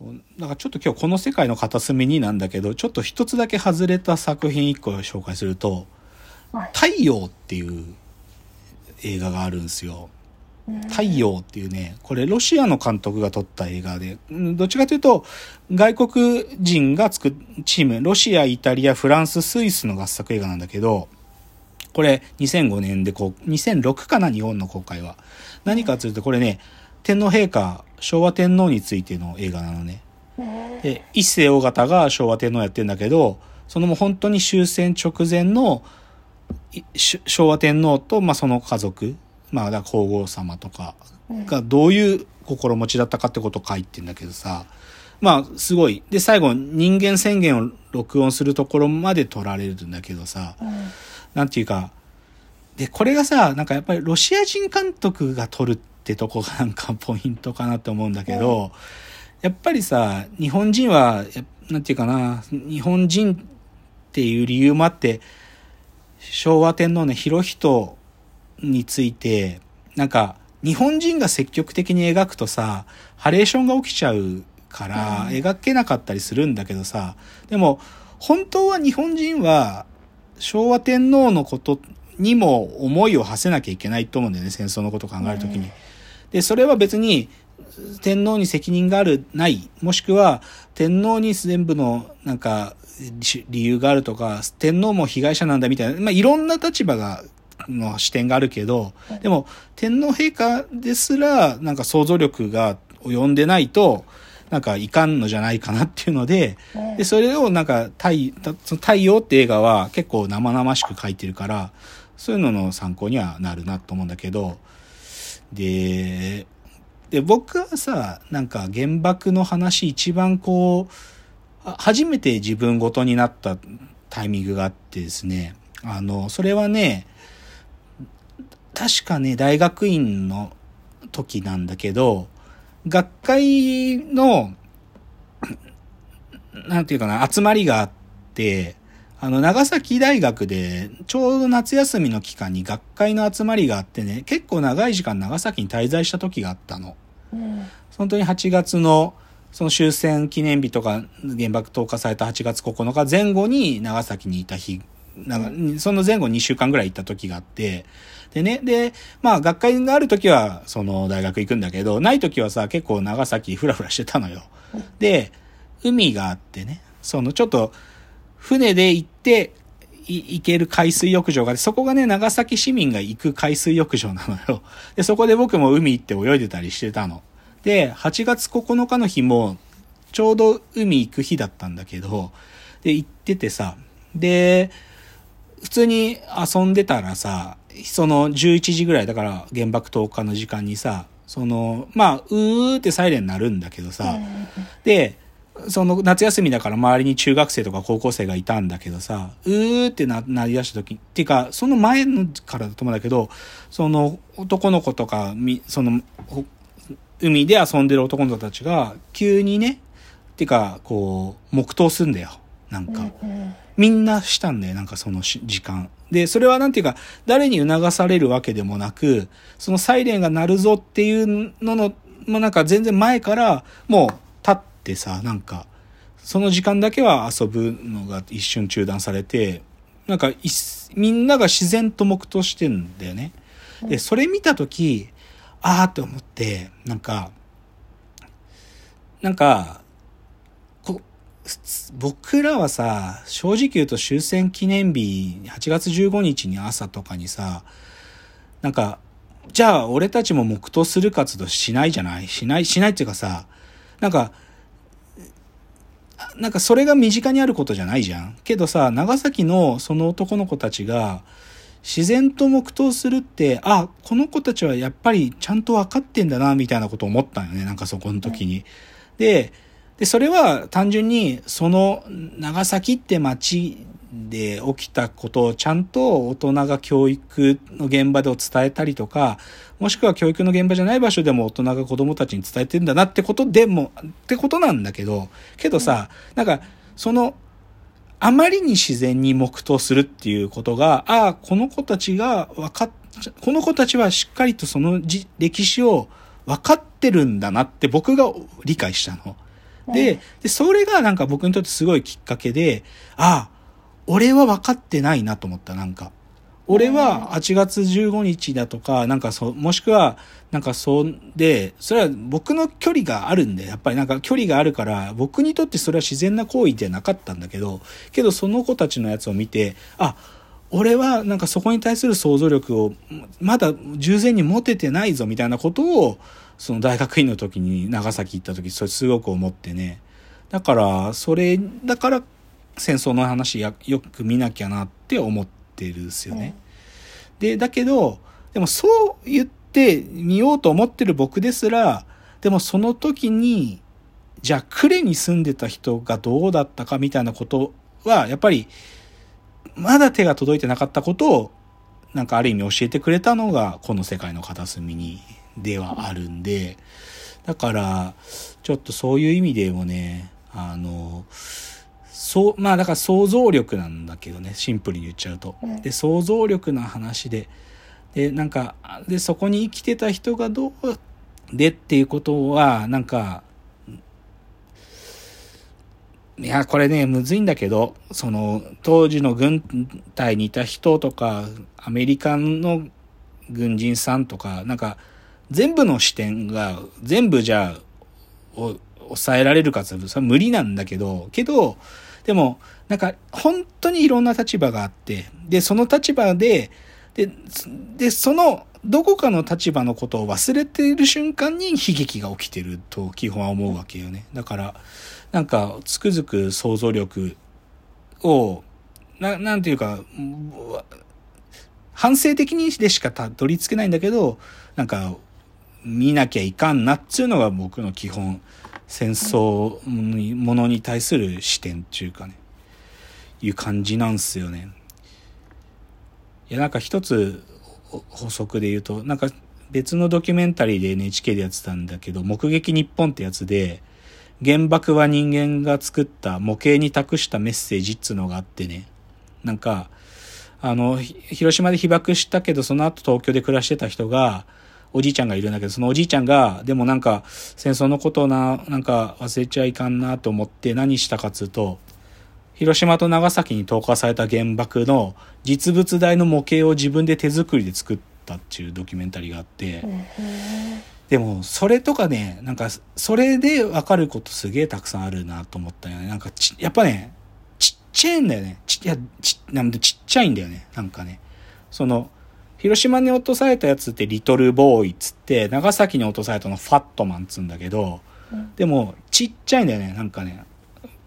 そう。だからちょっと今日この世界の片隅になんだけど、ちょっと一つだけ外れた作品一個紹介すると、はい太陽っていう映画があるんですよ。太陽っていうね、これロシアの監督が撮った映画で、うんどっちかというと、外国人が作っ、チーム、ロシア、イタリア、フランス、スイスの合作映画なんだけど、これ2005年でこう、2006かな、日本の公開は。何かというと、これね、天皇陛下、昭和天皇についての映画なのね。で、一世大型が昭和天皇やってんだけど、そのもう本当に終戦直前の昭和天皇と、まあ、その家族、まあ、皇后様とかがどういう心持ちだったかってことを書いてんだけどさ、まあ、すごい。で、最後、人間宣言を録音するところまで撮られるんだけどさ、なんていうか、で、これがさ、なんかやっぱりロシア人監督が撮るってとこがなんかポイントかなって思うんだけど、やっぱりさ、日本人は、やなんていうかな、日本人っていう理由もあって、昭和天皇の広人について、なんか、日本人が積極的に描くとさ、ハレーションが起きちゃうから、うん描けなかったりするんだけどさ、でも、本当は日本人は、昭和天皇のことにも思いを馳せなきゃいけないと思うんだよね、戦争のことを考えるときに。で、それは別に、天皇に責任がある、ない、もしくは、天皇に全部の、なんか、理由があるとか、天皇も被害者なんだみたいな、まあ、いろんな立場が、の視点があるけど、でも、天皇陛下ですら、なんか想像力が及んでないと、なんかいかんのじゃないかなっていうので、で、それをなんか、太たその太陽って映画は結構生々しく書いてるから、そういうのの参考にはなるなと思うんだけど、で、で、僕はさ、なんか原爆の話一番こう、初めて自分ごとになったタイミングがあってですね、あの、それはね、確かね、大学院の時なんだけど、学会の、なんていうかな、集まりがあって、あの、長崎大学で、ちょうど夏休みの期間に学会の集まりがあってね、結構長い時間長崎に滞在した時があったの。本当に8月の、その終戦記念日とか原爆投下された8月9日前後に長崎にいた日、なんかその前後2週間ぐらい行った時があって、でね、で、まあ学会がある時はその大学行くんだけど、ない時はさ、結構長崎ふらふらしてたのよ。で、海があってね、そのちょっと船で行って、い行ける海水浴場があって、そこがね、長崎市民が行く海水浴場なのよ。で、そこで僕も海行って泳いでたりしてたの。で、8月9日の日も、ちょうど海行く日だったんだけど、で、行っててさ、で、普通に遊んでたらさ、その11時ぐらい、だから原爆投下の時間にさ、その、まあ、うーってサイレン鳴るんだけどさ、で、その夏休みだから周りに中学生とか高校生がいたんだけどさ、うーってな、なり出した時、っていうか、その前のからだと思うんだけど、その男の子とか、み、その、ほ海で遊んでる男の子たちが、急にね、っていうか、こう、黙祷するんだよ。なんか。みんなしたんだよ、なんかそのし時間。で、それはなんていうか、誰に促されるわけでもなく、そのサイレンが鳴るぞっていうのの、もうなんか全然前から、もう立ってさ、なんか、その時間だけは遊ぶのが一瞬中断されて、なんかい、みんなが自然と黙祷してんだよね。で、それ見たとき、あって思って、なんか、なんか、僕らはさ、正直言うと終戦記念日、8月15日に朝とかにさ、なんか、じゃあ俺たちも黙祷する活動しないじゃない？しない、しないっていうかさ、なんか、なんかそれが身近にあることじゃないじゃん。けどさ、長崎のその男の子たちが、自然と黙祷するって、あ、この子たちはやっぱりちゃんと分かってんだな、みたいなこと思ったんよね、なんかそこの時に。で、で、それは単純に、その長崎って街で起きたことをちゃんと大人が教育の現場で伝えたりとか、もしくは教育の現場じゃない場所でも大人が子供たちに伝えてんだなってことでも、ってことなんだけど、けどさ、なんか、その、あまりに自然に黙祷するっていうことが、ああ、この子たちが分かっ、この子たちはしっかりとそのじ歴史を分かってるんだなって僕が理解したの。で、で、それがなんか僕にとってすごいきっかけで、ああ、俺は分かってないなと思った、なんか。俺は8月15日だとか、なんかそう、もしくは、なんかそうで、それは僕の距離があるんで、やっぱりなんか距離があるから、僕にとってそれは自然な行為ではなかったんだけど、けどその子たちのやつを見て、あ、俺はなんかそこに対する想像力をまだ従前に持ててないぞみたいなことを、その大学院の時に長崎行った時、それすごく思ってね。だから、それ、だから戦争の話やよく見なきゃなって思って、るんですよね。で、だけど、でもそう言ってみようと思ってる僕ですら、でもその時に、じゃあ呉に住んでた人がどうだったかみたいなことは、やっぱり、まだ手が届いてなかったことを、なんかある意味教えてくれたのが、この世界の片隅に、ではあるんで、だから、ちょっとそういう意味でもね、あの、そう、まあだから想像力なんだけどね、シンプルに言っちゃうと。で、想像力の話で、で、なんか、で、そこに生きてた人がどうでっていうことは、なんか、いや、これね、むずいんだけど、その、当時の軍隊にいた人とか、アメリカの軍人さんとか、なんか、全部の視点が、全部じゃあ、抑えられるかってそれは無理なんだけど、けど、でも、なんか、本当にいろんな立場があって、で、その立場で、で、で、その、どこかの立場のことを忘れている瞬間に悲劇が起きてると基本は思うわけよね。だから、なんか、つくづく想像力を、な、なんていうか、反省的にでしかたどり着けないんだけど、なんか、見なきゃいかんなっつうのが僕の基本戦争ものに対する視点っていうかね、いう感じなんすよね。いや、なんか一つ補足で言うと、なんか別のドキュメンタリーで NHK でやってたんだけど、目撃日本ってやつで、原爆は人間が作った模型に託したメッセージっつうのがあってね、なんか、あの、広島で被爆したけど、その後東京で暮らしてた人が、おじいちゃんがいるんだけど、そのおじいちゃんが、でもなんか、戦争のことをな、なんか忘れちゃいかんなと思って何したかっつうと、広島と長崎に投下された原爆の実物大の模型を自分で手作りで作ったっていうドキュメンタリーがあって、でも、それとかね、なんか、それでわかることすげえたくさんあるなと思ったよね。なんかち、やっぱね、ちっちゃいんだよね。ち、いや、ち、なんでちっちゃいんだよね。なんかね。その、広島に落とされたやつってリトルボーイっつって、長崎に落とされたのファットマンっつうんだけど、うん、でも、ちっちゃいんだよね、なんかね。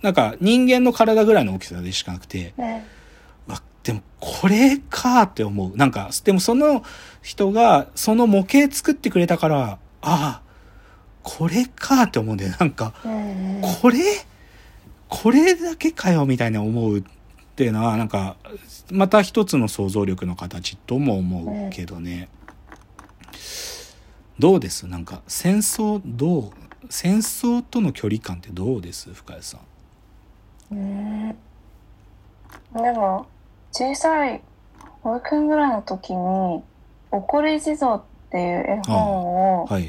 なんか、人間の体ぐらいの大きさでしかなくて、わ、でも、これかって思う。なんか、でもその人が、その模型作ってくれたから、ああ、これかって思うんだよ。なんか、これこれだけかよみたいな思うっていうのはなんかまた一つの想像力の形とも思うけどね、どうです？なんか戦争どう？戦争との距離感ってどうです？深谷さん。うん。でも小さい保育園ぐらいの時に「怒り地蔵」っていう絵本を読み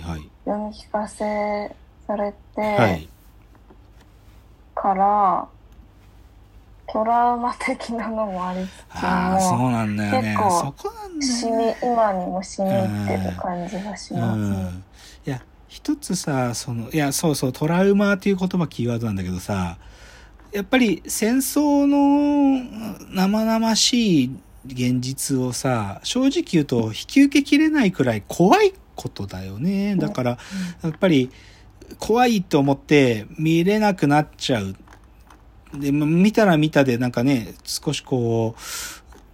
聞かせされて、はい、から、トラウマ的なのもありつつもそうなんだよね。結構しみ、今にもしみってる感じがします、ね、いや一つさそのいやそうそうトラウマっていう言葉キーワードなんだけどさやっぱり戦争の生々しい現実をさ正直言うと引き受けきれないくらい怖いことだよね。だから、やっぱり怖いと思って見れなくなっちゃうで、見たら見たでなんかね、少しこ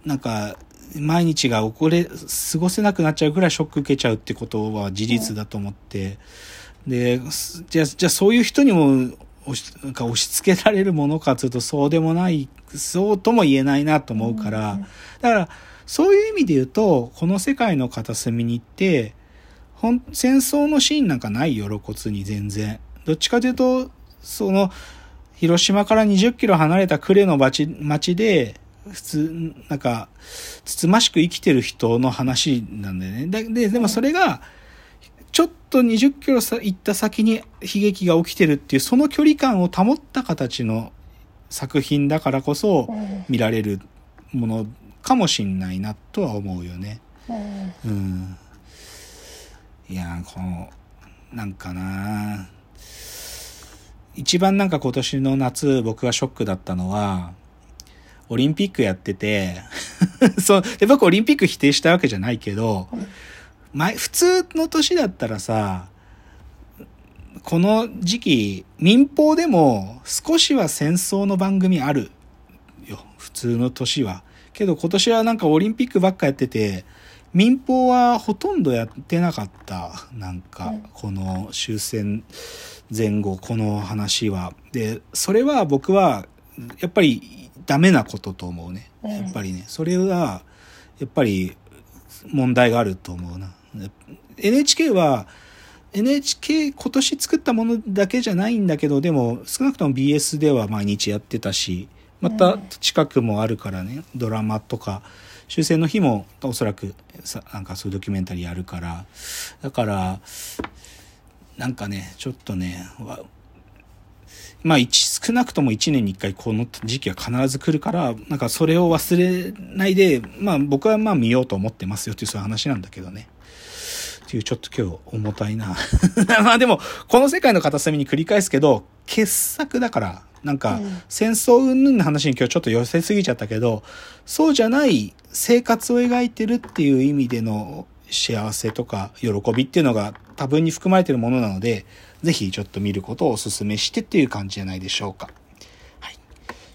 う、なんか、毎日が起これ、過ごせなくなっちゃうぐらいショック受けちゃうってことは事実だと思って、で、じゃあ、じゃあそういう人にも押し、なんか押し付けられるものかというとそうでもない、そうとも言えないなと思うから、だから、そういう意味で言うと、この世界の片隅に行って、戦争のシーンなんかないよ、露骨に全然。どっちかというと、その、広島から20キロ離れた呉の町町で、普通、なんか、つつましく生きてる人の話なんだよね。で、でもそれが、ちょっと20キロ行った先に悲劇が起きてるっていう、その距離感を保った形の作品だからこそ見られるものかもしんないなとは思うよね。うん。いや、この、なんかな一番なんか今年の夏僕がショックだったのは、オリンピックやってて そう、で僕オリンピック否定したわけじゃないけど、前、普通の年だったらさ、この時期、民放でも少しは戦争の番組あるよ。普通の年は。けど今年はなんかオリンピックばっかやってて、民放はほとんどやってなかった。なんか、この終戦前後、この話は。で、それは僕は、やっぱりダメなことと思うね。やっぱりね。それは、やっぱり問題があると思うな。NHK は、NHK 今年作ったものだけじゃないんだけど、でも少なくとも BS では毎日やってたし、また近くもあるからね、ドラマとか、終戦の日もおそらくさ、なんかそういうドキュメンタリーやるから、だから、なんかね、ちょっとね、まあ少なくとも1年に1回この時期は必ず来るから、なんかそれを忘れないで、まあ僕はまあ見ようと思ってますよっていうそういう話なんだけどね。っていうちょっと今日重たいな。まあでも、この世界の片隅に繰り返すけど、傑作だから、なんか、戦争云々の話に今日ちょっと寄せすぎちゃったけど、そうじゃない生活を描いてるっていう意味での幸せとか喜びっていうのが多分に含まれてるものなので、ぜひちょっと見ることをお勧めしてっていう感じじゃないでしょうか。はい。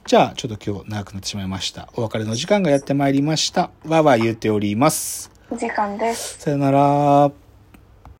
じゃあ、ちょっと今日長くなってしまいました。お別れの時間がやってまいりました。わわ言うております。お時間です。さよなら。